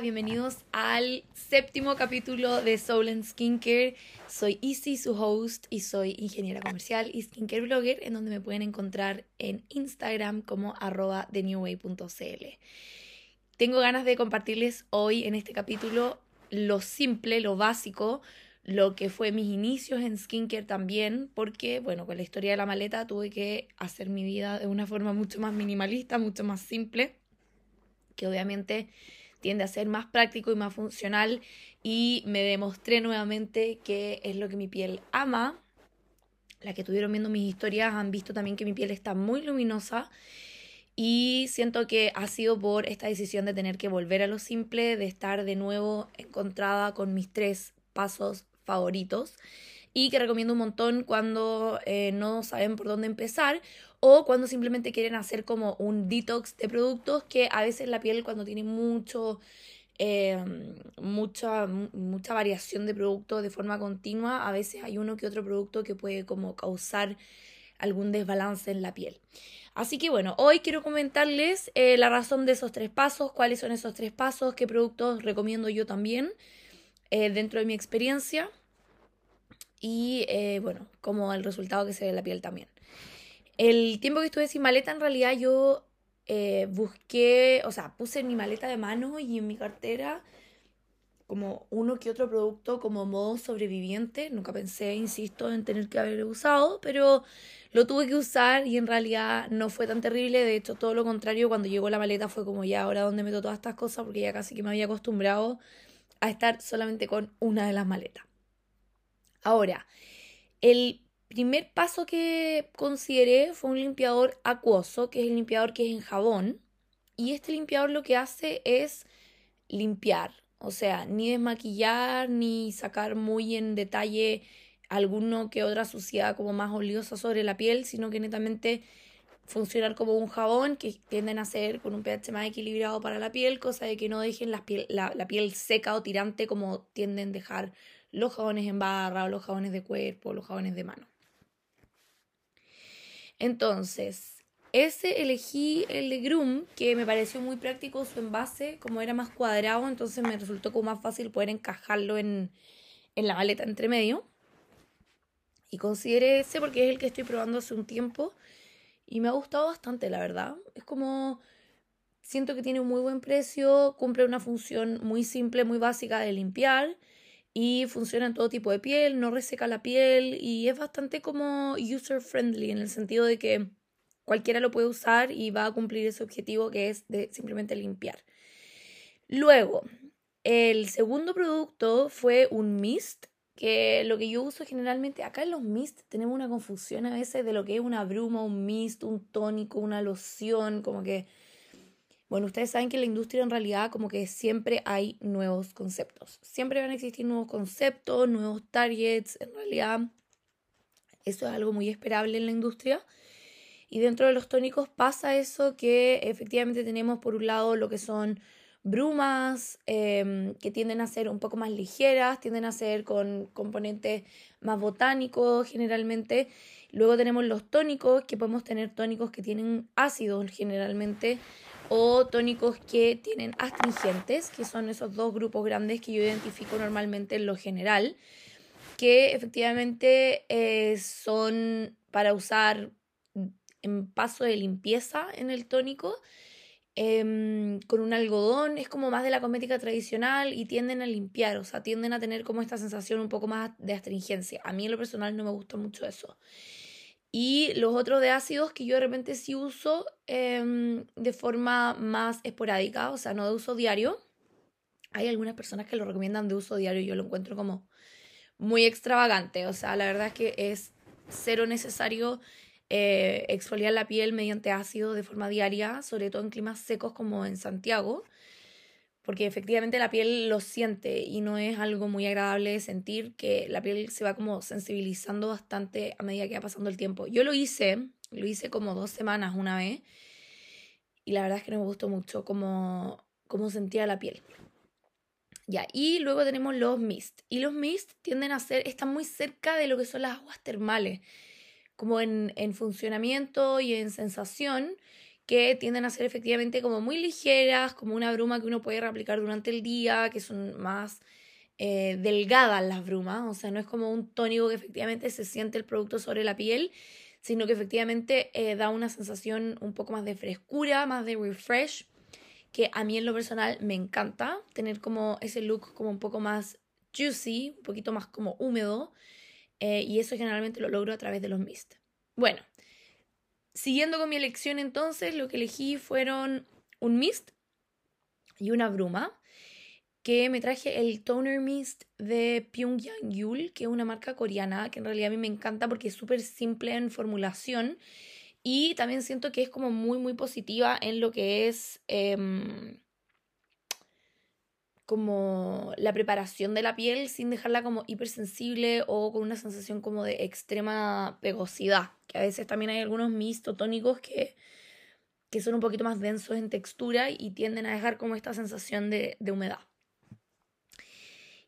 Bienvenidos al séptimo capítulo de Soul and Skincare. Soy Izzy, su host, y soy ingeniera comercial y skincare blogger, en donde me pueden encontrar en Instagram como arroba thenewway.cl. Tengo ganas de compartirles hoy en este capítulo lo simple, lo básico, lo que fue mis inicios en skincare también, porque, bueno, con la historia de la maleta tuve que hacer mi vida de una forma mucho más minimalista, mucho más simple, que obviamente tiende a ser más práctico y más funcional y me demostré nuevamente que es lo que mi piel ama. Las que estuvieron viendo mis historias han visto también que mi piel está muy luminosa y siento que ha sido por esta decisión de tener que volver a lo simple, de estar de nuevo encontrada con mis tres pasos favoritos y que recomiendo un montón cuando eh, no saben por dónde empezar o cuando simplemente quieren hacer como un detox de productos que a veces la piel cuando tiene mucho eh, mucha, mucha variación de productos de forma continua, a veces hay uno que otro producto que puede como causar algún desbalance en la piel. Así que bueno, hoy quiero comentarles eh, la razón de esos tres pasos, cuáles son esos tres pasos, qué productos recomiendo yo también dentro de mi experiencia y eh, bueno, como el resultado que se ve en la piel también. El tiempo que estuve sin maleta, en realidad yo eh, busqué, o sea, puse en mi maleta de mano y en mi cartera como uno que otro producto como modo sobreviviente. Nunca pensé, insisto, en tener que haber usado, pero lo tuve que usar y en realidad no fue tan terrible. De hecho, todo lo contrario, cuando llegó la maleta fue como ya ahora donde meto todas estas cosas porque ya casi que me había acostumbrado a estar solamente con una de las maletas. Ahora, el primer paso que consideré fue un limpiador acuoso, que es el limpiador que es en jabón. Y este limpiador lo que hace es limpiar, o sea, ni desmaquillar, ni sacar muy en detalle alguno que otra suciedad como más oleosa sobre la piel, sino que netamente funcionar como un jabón que tienden a ser con un pH más equilibrado para la piel, cosa de que no dejen la piel, la, la piel seca o tirante como tienden a dejar los jabones en barra o los jabones de cuerpo los jabones de mano. Entonces, ese elegí el de Groom, que me pareció muy práctico su envase, como era más cuadrado, entonces me resultó como más fácil poder encajarlo en, en la maleta entre medio. Y consideré ese porque es el que estoy probando hace un tiempo y me ha gustado bastante, la verdad. Es como, siento que tiene un muy buen precio, cumple una función muy simple, muy básica de limpiar y funciona en todo tipo de piel, no reseca la piel y es bastante como user friendly en el sentido de que cualquiera lo puede usar y va a cumplir ese objetivo que es de simplemente limpiar. Luego, el segundo producto fue un mist, que lo que yo uso generalmente, acá en los mist tenemos una confusión a veces de lo que es una bruma, un mist, un tónico, una loción, como que bueno, ustedes saben que en la industria en realidad como que siempre hay nuevos conceptos. Siempre van a existir nuevos conceptos, nuevos targets. En realidad eso es algo muy esperable en la industria. Y dentro de los tónicos pasa eso que efectivamente tenemos por un lado lo que son brumas, em, que tienden a ser un poco más ligeras, tienden a ser con componentes más botánicos generalmente. Luego tenemos los tónicos, que podemos tener tónicos que tienen ácidos generalmente o tónicos que tienen astringentes, que son esos dos grupos grandes que yo identifico normalmente en lo general, que efectivamente eh, son para usar en paso de limpieza en el tónico. Em, con un algodón, es como más de la cosmética tradicional y tienden a limpiar, o sea, tienden a tener como esta sensación un poco más de astringencia. A mí en lo personal no me gusta mucho eso. Y los otros de ácidos que yo de repente sí uso em, de forma más esporádica, o sea, no de uso diario. Hay algunas personas que lo recomiendan de uso diario y yo lo encuentro como muy extravagante. O sea, la verdad es que es cero necesario eh, exfoliar la piel mediante ácido de forma diaria, sobre todo en climas secos como en Santiago porque efectivamente la piel lo siente y no es algo muy agradable sentir que la piel se va como sensibilizando bastante a medida que va pasando el tiempo. Yo lo hice, lo hice como dos semanas una vez y la verdad es que no me gustó mucho cómo, cómo sentía la piel. Ya, y luego tenemos los mist. Y los mist tienden a ser, están muy cerca de lo que son las aguas termales, como en, en funcionamiento y en sensación que tienden a ser efectivamente como muy ligeras, como una bruma que uno puede reaplicar durante el día, que son más eh, delgadas las brumas, o sea, no es como un tónico que efectivamente se siente el producto sobre la piel, sino que efectivamente eh, da una sensación un poco más de frescura, más de refresh, que a mí en lo personal me encanta tener como ese look como un poco más juicy, un poquito más como húmedo, eh, y eso generalmente lo logro a través de los mist. Bueno, Siguiendo con mi elección entonces, lo que elegí fueron un mist y una bruma, que me traje el Toner Mist de Pyongyang Yul, que es una marca coreana, que en realidad a mí me encanta porque es súper simple en formulación y también siento que es como muy, muy positiva en lo que es em, como la preparación de la piel sin dejarla como hipersensible o con una sensación como de extrema pegosidad, que a veces también hay algunos mistotónicos que, que son un poquito más densos en textura y tienden a dejar como esta sensación de, humedad.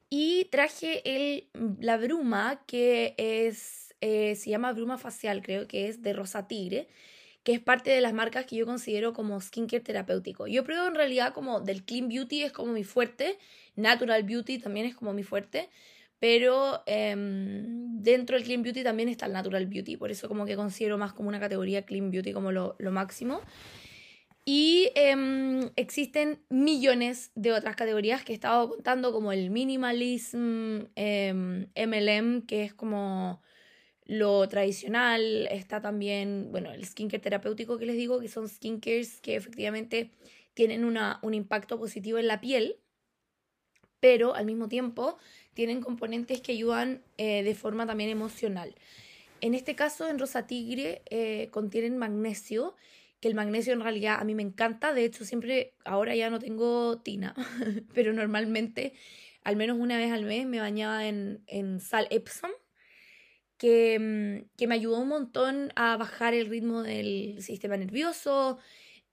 Y traje el, la bruma que es, eh, se llama bruma facial, creo que es de Rosa Tigre que es parte de las marcas que yo considero como skincare terapéutico. Yo pruebo en realidad como del Clean Beauty es como mi fuerte, Natural Beauty también es como mi fuerte, pero em, dentro del Clean Beauty también está el Natural Beauty, por eso como que considero más como una categoría Clean Beauty como lo, máximo. Y em, existen millones de otras categorías que he estado contando, como el Minimalism, MLM, em, que es como lo tradicional, está también, bueno, el skincare terapéutico que les digo, que son skincares que efectivamente tienen una, un impacto positivo en la piel, pero al mismo tiempo tienen componentes que ayudan eh, de forma también emocional. En este caso, en Rosa Tigre, eh, contienen magnesio, que el magnesio en realidad a mí me encanta, de hecho siempre, ahora ya no tengo tina, pero normalmente, al menos una vez al mes, me bañaba en, en sal Epsom Mm, que, me ayudó un montón a bajar el ritmo del sistema nervioso,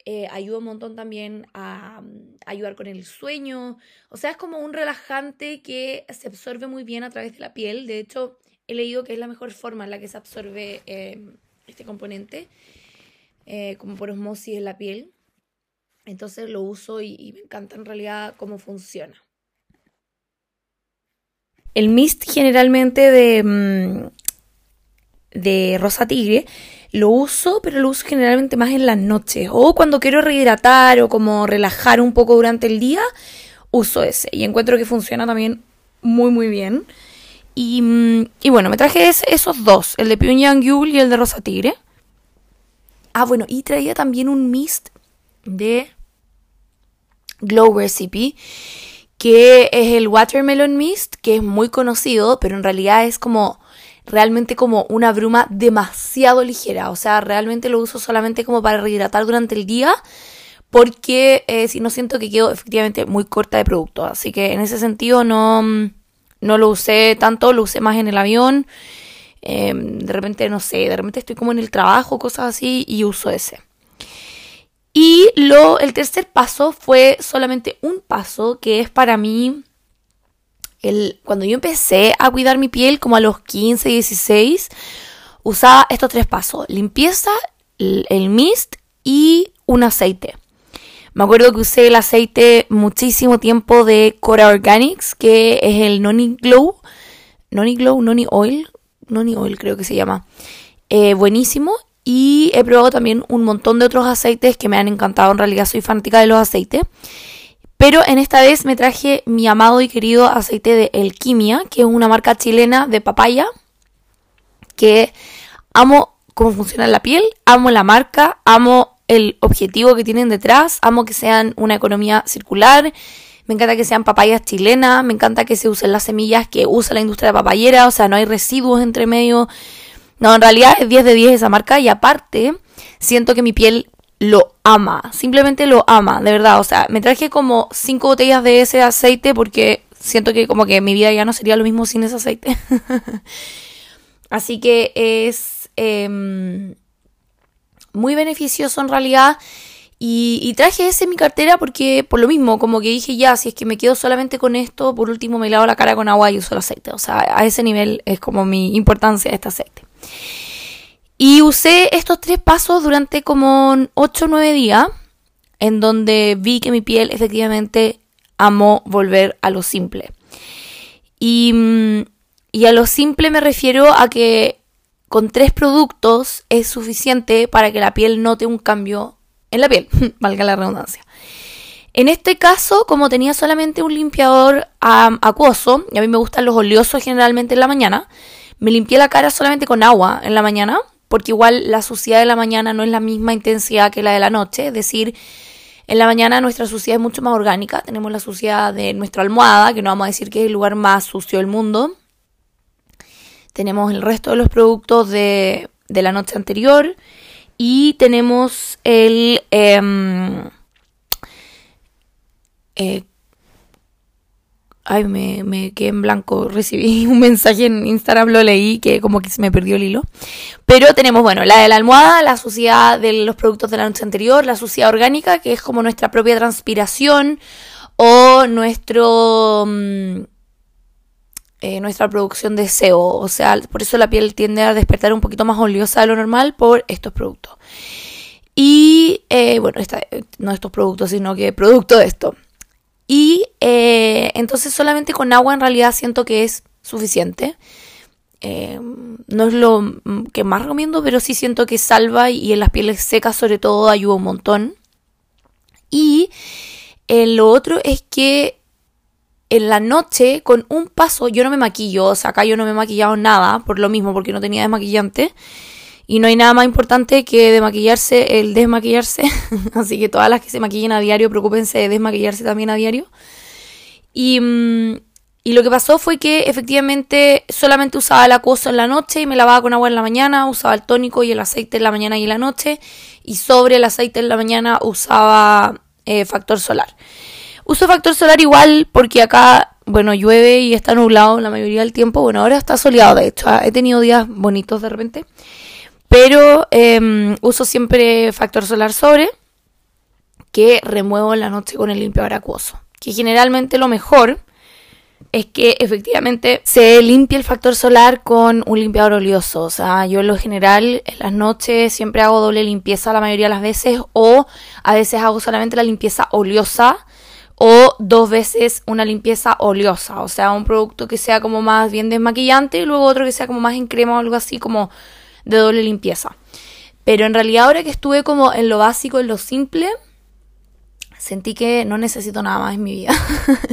eh, ayudó un montón también a, mm, ayudar con el sueño. O sea, es como un relajante que se absorbe muy bien a través de la piel. De hecho, he leído que es la mejor forma en la que se absorbe em, este componente, eh, como por osmosis en la piel. Entonces lo uso y, y me encanta en realidad cómo funciona. El mist generalmente de, mm, de Rosa Tigre, lo uso, pero lo uso generalmente más en las noches. O cuando quiero rehidratar o como relajar un poco durante el día, uso ese. Y encuentro que funciona también muy, muy bien. Y, mm, bueno, me traje esos dos, el de Pyongyang Yul y el de Rosa Tigre. Ah, bueno, y traía también un mist de Glow Recipe, que es el Watermelon Mist, que es muy conocido, pero en realidad es como realmente como una bruma demasiado ligera. O sea, realmente lo uso solamente como para rehidratar durante el día. Porque eh, si no siento que quedo efectivamente muy corta de producto. Así que en ese sentido no, no lo usé tanto, lo usé más en el avión. Em, de repente, no sé, de repente estoy como en el trabajo, cosas así, y uso ese. Y lo, el tercer paso fue solamente un paso que es para mí cuando yo empecé a cuidar mi piel, como a los 15, 16, usaba estos tres pasos: limpieza, el, mist y un aceite. Me acuerdo que usé el aceite muchísimo tiempo de Cora Organics, que es el Noni Glow. Noni Glow, Noni Oil. Noni Oil creo que se llama. Eh, buenísimo. Y he probado también un montón de otros aceites que me han encantado. En realidad soy fanática de los aceites. Pero en esta vez me traje mi amado y querido aceite de Elquimia, que es una marca chilena de papaya, que amo cómo funciona la piel, amo la marca, amo el objetivo que tienen detrás, amo que sean una economía circular, me encanta que sean papayas chilenas, me encanta que se usen las semillas que usa la industria papayera, o sea, no hay residuos entre medio. No, en realidad es 10 de 10 esa marca y aparte siento que mi piel lo ama, simplemente lo ama, de verdad. O sea, me traje como cinco botellas de ese aceite porque siento que como que mi vida ya no sería lo mismo sin ese aceite. Así que es em, muy beneficioso en realidad. Y, traje ese en mi cartera porque por lo mismo, como que dije ya, si es que me quedo solamente con esto, por último me lavo la cara con agua y uso el aceite. O sea, a ese nivel es como mi importancia este aceite. Y usé estos tres pasos durante como 8 o 9 días, en donde vi que mi piel efectivamente amó volver a lo simple. Y, mm, y a lo simple me refiero a que con tres productos es suficiente para que la piel note un cambio en la piel, valga la redundancia. En este caso, como tenía solamente un limpiador acuoso, y a mí me gustan los oleosos generalmente en la mañana, me limpié la cara solamente con agua en la mañana porque igual la suciedad de la mañana no es la misma intensidad que la de la noche, es decir, en la mañana nuestra suciedad es mucho más orgánica, tenemos la suciedad de nuestra almohada, que no vamos a decir que es el lugar más sucio del mundo, tenemos el resto de los productos de, la noche anterior y tenemos el... Em, eh, Ay, me, me quedé en blanco. Recibí un mensaje en Instagram, lo leí, que como que se me perdió el hilo. Pero tenemos, bueno, la de la almohada, la suciedad de los productos de la noche anterior, la suciedad orgánica, que es como nuestra propia transpiración o nuestro... Mm, eh, nuestra producción de sebo. O sea, por eso la piel tiende a despertar un poquito más oleosa de lo normal por estos productos. Y, eh, bueno, esta, no estos productos, sino que producto de esto. Y eh, entonces solamente con agua en realidad siento que es suficiente. Eh, no es lo que más recomiendo, pero sí siento que salva y en las pieles secas sobre todo ayuda un montón. Y eh, lo otro es que en la noche con un paso yo no me maquillo, o sea, acá yo no me he maquillado nada por lo mismo, porque no tenía desmaquillante. Y no hay nada más importante que desmaquillarse, el desmaquillarse. Así que todas las que se maquillen a diario, preocúpense de desmaquillarse también a diario. Y, mm, y lo que pasó fue que efectivamente solamente usaba el acuoso en la noche y me lavaba con agua en la mañana, usaba el tónico y el aceite en la mañana y en la noche. Y sobre el aceite en la mañana usaba eh, factor solar. Uso factor solar igual porque acá, bueno, llueve y está nublado la mayoría del tiempo. Bueno, ahora está soleado, de hecho. He tenido días bonitos de repente. Pero em, uso siempre factor solar sobre, que remuevo en la noche con el limpiador acuoso. Que generalmente lo mejor es que efectivamente se limpie el factor solar con un limpiador oleoso. O sea, yo en lo general en las noches siempre hago doble limpieza la mayoría de las veces o a veces hago solamente la limpieza oleosa o dos veces una limpieza oleosa. O sea, un producto que sea como más bien desmaquillante y luego otro que sea como más en crema o algo así como de doble limpieza. Pero en realidad ahora que estuve como en lo básico, en lo simple, sentí que no necesito nada más en mi vida.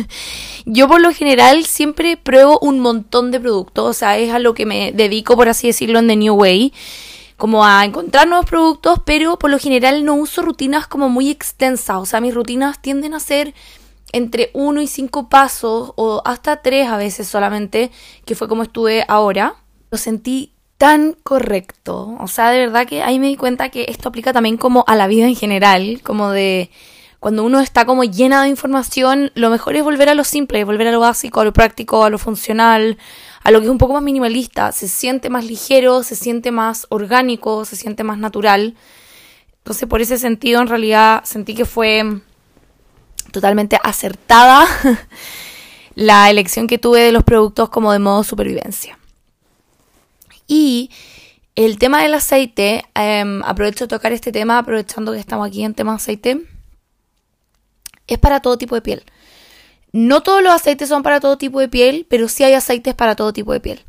Yo por lo general siempre pruebo un montón de productos, o sea, es a lo que me dedico, por así decirlo, en The New Way, como a encontrar nuevos productos, pero por lo general no uso rutinas como muy extensas, o sea, mis rutinas tienden a ser entre uno y cinco pasos o hasta tres a veces solamente, que fue como estuve ahora. Lo sentí tan correcto. O sea, de verdad que ahí me di cuenta que esto aplica también como a la vida en general, como de cuando uno está como llena de información, lo mejor es volver a lo simple, volver a lo básico, a lo práctico, a lo funcional, a lo que es un poco más minimalista. Se siente más ligero, se siente más orgánico, se siente más natural. Entonces, por ese sentido, en realidad sentí que fue totalmente acertada la elección que tuve de los productos como de modo supervivencia. Y el tema del aceite, em, aprovecho de tocar este tema, aprovechando que estamos aquí en tema aceite, es para todo tipo de piel. No todos los aceites son para todo tipo de piel, pero sí hay aceites para todo tipo de piel.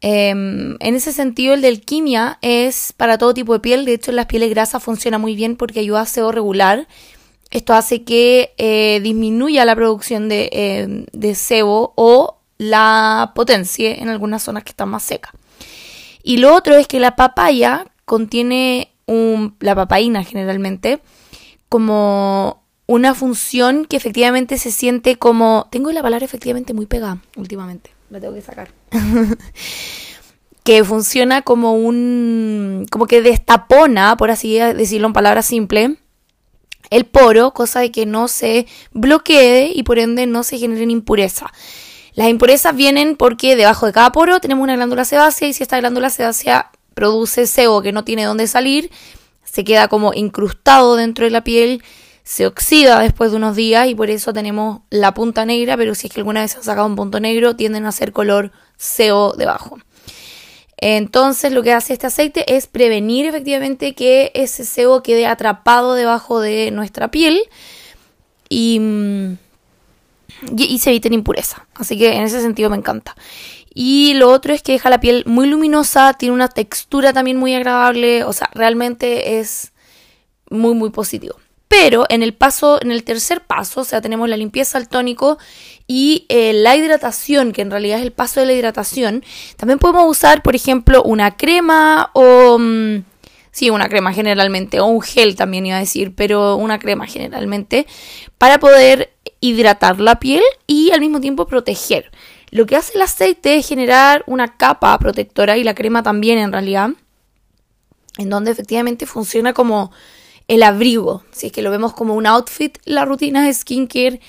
Em, en ese sentido, el del quimia es para todo tipo de piel. De hecho, en las pieles grasas funciona muy bien porque ayuda a sebo regular. Esto hace que eh, disminuya la producción de, em, de sebo o la potencie en algunas zonas que están más secas. Y lo otro es que la papaya contiene un, la papaína generalmente como una función que efectivamente se siente como... Tengo la palabra efectivamente muy pegada últimamente, la tengo que sacar. que funciona como un... como que destapona, por así decirlo en palabras simples, el poro, cosa de que no se bloquee y por ende no se generen impurezas. Las impurezas vienen porque debajo de cada poro tenemos una glándula sebácea y si esta glándula sebácea produce sebo que no tiene dónde salir, se queda como incrustado dentro de la piel, se oxida después de unos días y por eso tenemos la punta negra, pero si es que alguna vez se ha sacado un punto negro, tienden a ser color sebo debajo. Entonces lo que hace este aceite es prevenir efectivamente que ese sebo quede atrapado debajo de nuestra piel y, y, se eviten impureza. Así que en ese sentido me encanta. Y lo otro es que deja la piel muy luminosa, tiene una textura también muy agradable, o sea, realmente es muy muy positivo. Pero en el paso, en el tercer paso, o sea, tenemos la limpieza al tónico y eh, la hidratación, que en realidad es el paso de la hidratación. También podemos usar, por ejemplo, una crema o... Mm, sí, una crema generalmente, o un gel también iba a decir, pero una crema generalmente, para poder hidratar la piel y al mismo tiempo proteger. Lo que hace el aceite es generar una capa protectora y la crema también en realidad, en donde efectivamente funciona como el abrigo, si es que lo vemos como un outfit, la rutina de skincare,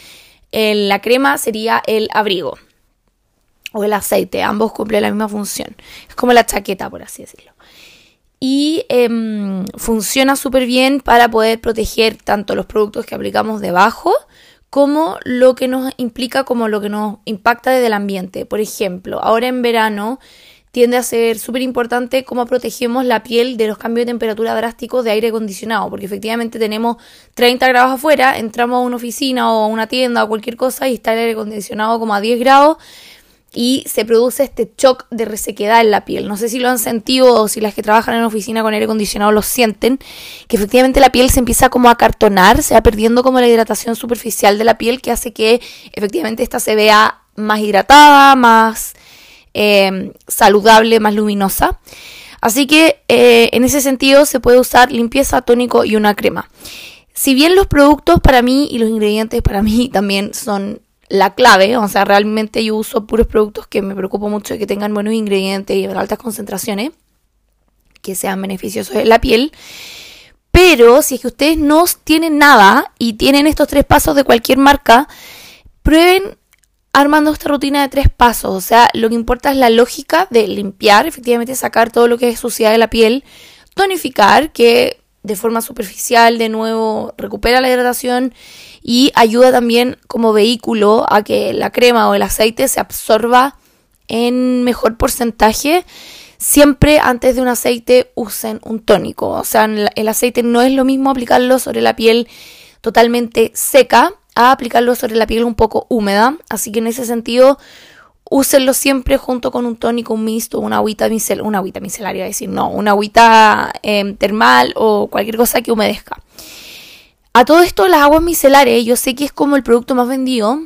la crema sería el abrigo o el aceite, ambos cumplen la misma función, es como la chaqueta por así decirlo. Y em, funciona súper bien para poder proteger tanto los productos que aplicamos debajo como lo que nos implica, como lo que nos impacta desde el ambiente. Por ejemplo, ahora en verano tiende a ser súper importante cómo protegemos la piel de los cambios de temperatura drásticos de aire acondicionado, porque efectivamente tenemos 30 grados afuera, entramos a una oficina o a una tienda o cualquier cosa y está el aire acondicionado como a 10 grados y se produce este shock de resequedad en la piel. No sé si lo han sentido o si las que trabajan en oficina con aire acondicionado lo sienten, que efectivamente la piel se empieza como a cartonar, se va perdiendo como la hidratación superficial de la piel que hace que efectivamente esta se vea más hidratada, más Em, saludable, más luminosa. Así que eh, en ese sentido se puede usar limpieza, tónico y una crema. Si bien los productos para mí y los ingredientes para mí también son la clave, o sea, realmente yo uso puros productos que me preocupo mucho de que tengan buenos ingredientes y altas concentraciones, que sean beneficiosos en la piel. Pero si es que ustedes no tienen nada y tienen estos tres pasos de cualquier marca, prueben armando esta rutina de tres pasos. O sea, lo que importa es la lógica de limpiar, efectivamente sacar todo lo que es suciedad de la piel, tonificar, que de forma superficial de nuevo recupera la hidratación y ayuda también como vehículo a que la crema o el aceite se absorba en mejor porcentaje. Siempre antes de un aceite usen un tónico. O sea, el aceite no es lo mismo aplicarlo sobre la piel totalmente seca a aplicarlo sobre la piel un poco húmeda. Así que en ese sentido, úsenlo siempre junto con un tónico, un mixto, una agüita micel, una agüita micelaria, decir, no, una agüita em, termal o cualquier cosa que humedezca. A todo esto, las aguas micelares, yo sé que es como el producto más vendido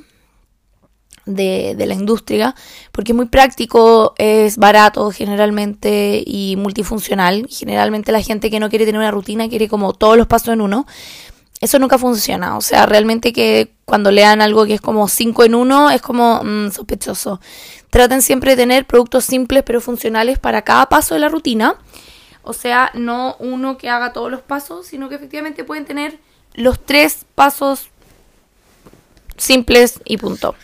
de, de, la industria, porque es muy práctico, es barato generalmente y multifuncional. Generalmente la gente que no quiere tener una rutina quiere como todos los pasos en uno eso nunca funciona. O sea, realmente que cuando lean algo que es como 5 en 1 es como mm, sospechoso. Traten siempre de tener productos simples pero funcionales para cada paso de la rutina. O sea, no uno que haga todos los pasos, sino que efectivamente pueden tener los tres pasos simples y punto.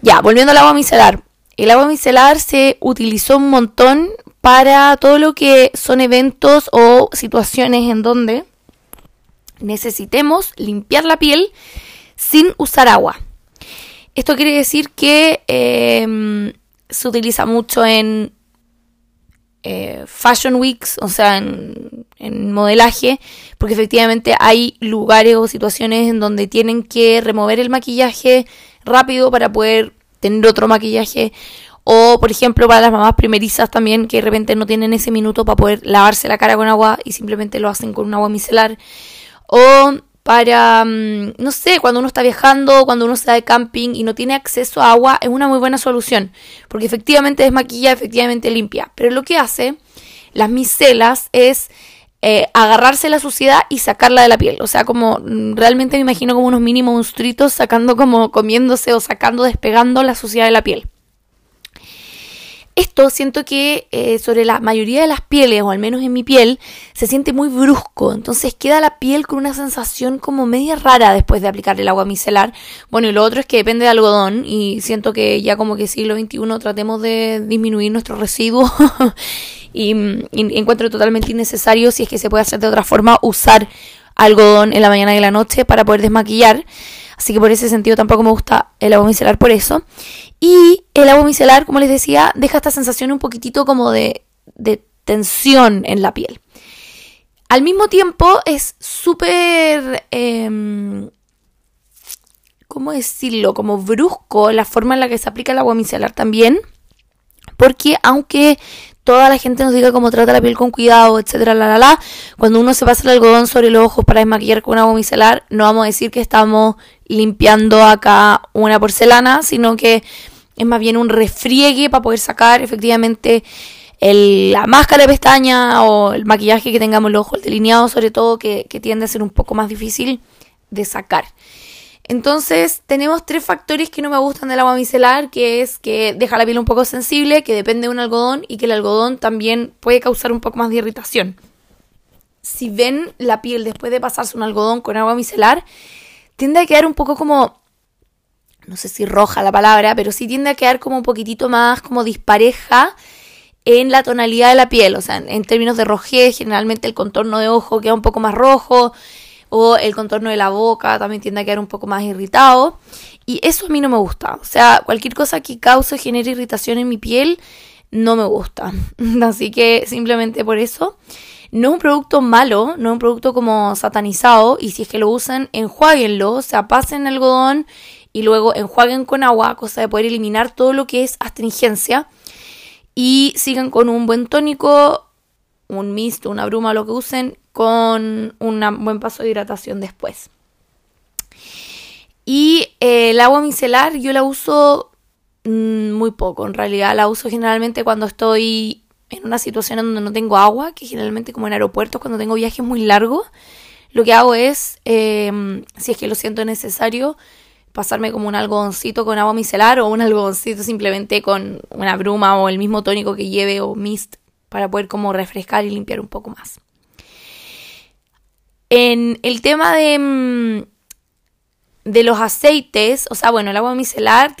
Ya, volviendo al agua micelar. El agua micelar se utilizó un montón para todo lo que son eventos o situaciones en donde necesitemos limpiar la piel sin usar agua. Esto quiere decir que em, se utiliza mucho en eh, fashion weeks, o sea, en, en, modelaje, porque efectivamente hay lugares o situaciones en donde tienen que remover el maquillaje rápido para poder tener otro maquillaje. O, por ejemplo, para las mamás primerizas también, que de repente no tienen ese minuto para poder lavarse la cara con agua y simplemente lo hacen con un agua micelar. O para, mm, no sé, cuando uno está viajando, cuando uno está de camping y no tiene acceso a agua, es una muy buena solución, porque efectivamente desmaquilla, efectivamente limpia. Pero lo que hace las micelas es eh, agarrarse la suciedad y sacarla de la piel. O sea, como mm, realmente me imagino como unos mini monstruitos sacando como comiéndose o sacando, despegando la suciedad de la piel. Siento que eh, sobre la mayoría de las pieles, o al menos en mi piel, se siente muy brusco. Entonces queda la piel con una sensación como media rara después de aplicar el agua micelar. Bueno, y lo otro es que depende de algodón. Y siento que ya como que siglo XXI tratemos de disminuir nuestros residuos. y, y encuentro totalmente innecesario, si es que se puede hacer de otra forma, usar algodón en la mañana y en la noche para poder desmaquillar. Así que por ese sentido tampoco me gusta el agua micelar por eso. Y el agua micelar, como les decía, deja esta sensación un poquitito como de, de tensión en la piel. Al mismo tiempo es súper... Em, ¿Cómo decirlo? Como brusco la forma en la que se aplica el agua micelar también. Porque aunque toda la gente nos diga cómo trata la piel con cuidado, etcétera, la, la, la, cuando uno se pasa el algodón sobre los ojos para desmaquillar con agua micelar, no vamos a decir que estamos limpiando acá una porcelana, sino que es más bien un refriegue para poder sacar efectivamente la máscara de pestaña o el maquillaje que tengamos en los ojos, el delineado sobre todo, que, que tiende a ser un poco más difícil de sacar. Entonces tenemos tres factores que no me gustan del agua micelar, que es que deja la piel un poco sensible, que depende de un algodón y que el algodón también puede causar un poco más de irritación. Si ven la piel después de pasarse un algodón con agua micelar, tiende a quedar un poco como, no sé si roja la palabra, pero sí tiende a quedar como un poquitito más como dispareja en la tonalidad de la piel, o sea, en, términos de rojez, generalmente el contorno de ojo queda un poco más rojo, o el contorno de la boca también tiende a quedar un poco más irritado. Y eso a mí no me gusta. O sea, cualquier cosa que cause genere irritación en mi piel no me gusta. Así que simplemente por eso. No es un producto malo, no es un producto como satanizado. Y si es que lo usan, enjuáguenlo. O sea, pasen algodón y luego enjuaguen con agua, cosa de poder eliminar todo lo que es astringencia y sigan con un buen tónico, un mist, una bruma, lo que usen, con un buen paso de hidratación después. Y eh, el agua micelar yo la uso mm, muy poco, en realidad la uso generalmente cuando estoy en una situación en donde no tengo agua, que generalmente como en aeropuertos cuando tengo viajes muy largos, lo que hago es, em, si es que lo siento necesario, pasarme como un algodoncito con agua micelar o un algodoncito simplemente con una bruma o el mismo tónico que lleve o mist para poder como refrescar y limpiar un poco más. En el tema de, mm, de los aceites, o sea, bueno, el agua micelar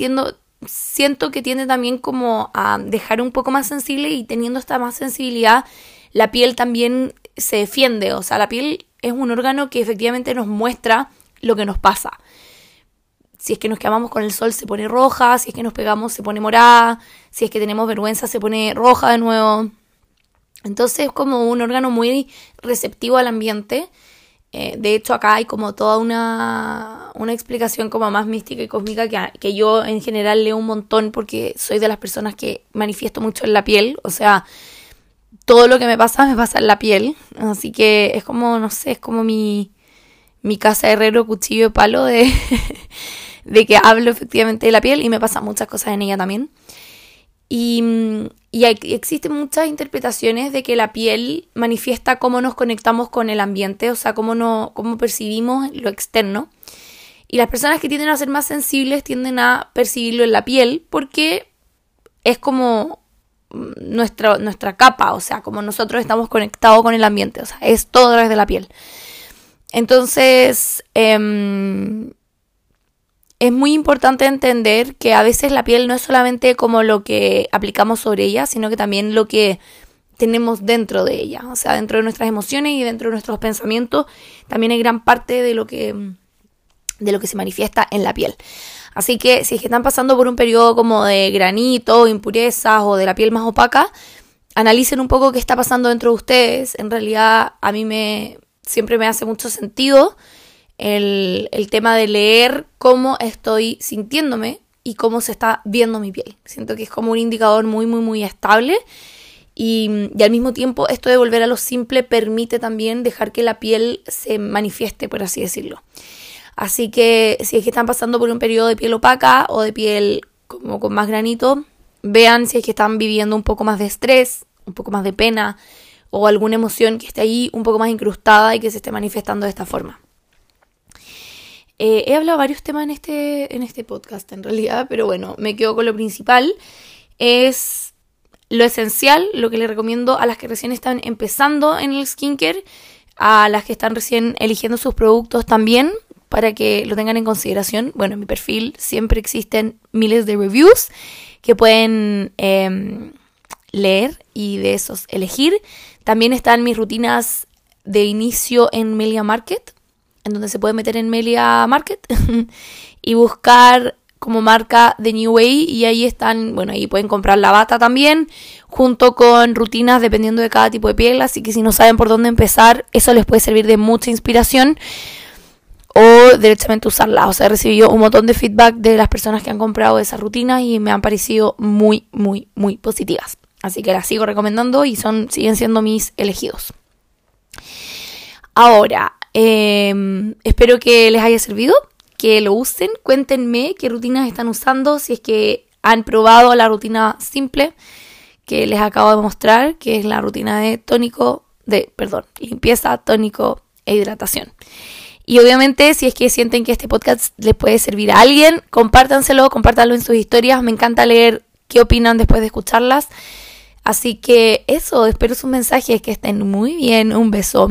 siento que tiende también como a dejar un poco más sensible y teniendo esta más sensibilidad, la piel también se defiende, o sea, la piel es un órgano que efectivamente nos muestra lo que nos pasa. Si es que nos quemamos con el sol se pone roja, si es que nos pegamos se pone morada, si es que tenemos vergüenza se pone roja de nuevo. Entonces es como un órgano muy receptivo al ambiente. Eh, de hecho acá hay como toda una, una explicación como más mística y cósmica que, que yo en general leo un montón porque soy de las personas que manifiesto mucho en la piel. O sea, todo lo que me pasa me pasa en la piel. Así que es como, no sé, es como mi, mi casa herrero cuchillo de palo de... de que hablo efectivamente de la piel y me pasan muchas cosas en ella también. Y, y existen muchas interpretaciones de que la piel manifiesta cómo nos conectamos con el ambiente, o sea, cómo, no, cómo percibimos lo externo. Y las personas que tienden a ser más sensibles tienden a percibirlo en la piel porque es como nuestra, nuestra capa, o sea, como nosotros estamos conectados con el ambiente, o sea, es todo a través de la piel. Entonces, eh, es muy importante entender que a veces la piel no es solamente como lo que aplicamos sobre ella, sino que también lo que tenemos dentro de ella, o sea, dentro de nuestras emociones y dentro de nuestros pensamientos, también hay gran parte de lo que de lo que se manifiesta en la piel. Así que si es que están pasando por un periodo como de granito, impurezas o de la piel más opaca, analicen un poco qué está pasando dentro de ustedes. En realidad a mí me siempre me hace mucho sentido el, tema de leer cómo estoy sintiéndome y cómo se está viendo mi piel. Siento que es como un indicador muy, muy, muy estable. Y, y, al mismo tiempo esto de volver a lo simple permite también dejar que la piel se manifieste, por así decirlo. Así que si es que están pasando por un periodo de piel opaca o de piel como con más granito, vean si es que están viviendo un poco más de estrés, un poco más de pena o alguna emoción que esté ahí un poco más incrustada y que se esté manifestando de esta forma. Eh, he hablado varios temas en este, en este podcast en realidad, pero bueno, me quedo con lo principal. Es lo esencial, lo que le recomiendo a las que recién están empezando en el skincare, a las que están recién eligiendo sus productos también, para que lo tengan en consideración. Bueno, en mi perfil siempre existen miles de reviews que pueden em, leer y de esos elegir. También están mis rutinas de inicio en Melia Market, en donde se puede meter en Melia Market y buscar como marca de New Way y ahí están, bueno, ahí pueden comprar la bata también, junto con rutinas dependiendo de cada tipo de piel, así que si no saben por dónde empezar, eso les puede servir de mucha inspiración o directamente usarla. O sea, he recibido un montón de feedback de las personas que han comprado esas rutinas y me han parecido muy, muy, muy positivas. Así que las sigo recomendando y son, siguen siendo mis elegidos. Ahora, em, espero que les haya servido que lo usen. Cuéntenme qué rutinas están usando, si es que han probado la rutina simple que les acabo de mostrar, que es la rutina de tónico, de, perdón, limpieza, tónico e hidratación. Y obviamente, si es que sienten que este podcast les puede servir a alguien, compártanselo, compártanlo en sus historias. Me encanta leer qué opinan después de escucharlas. Así que eso, espero sus mensajes, que estén muy bien. Un beso.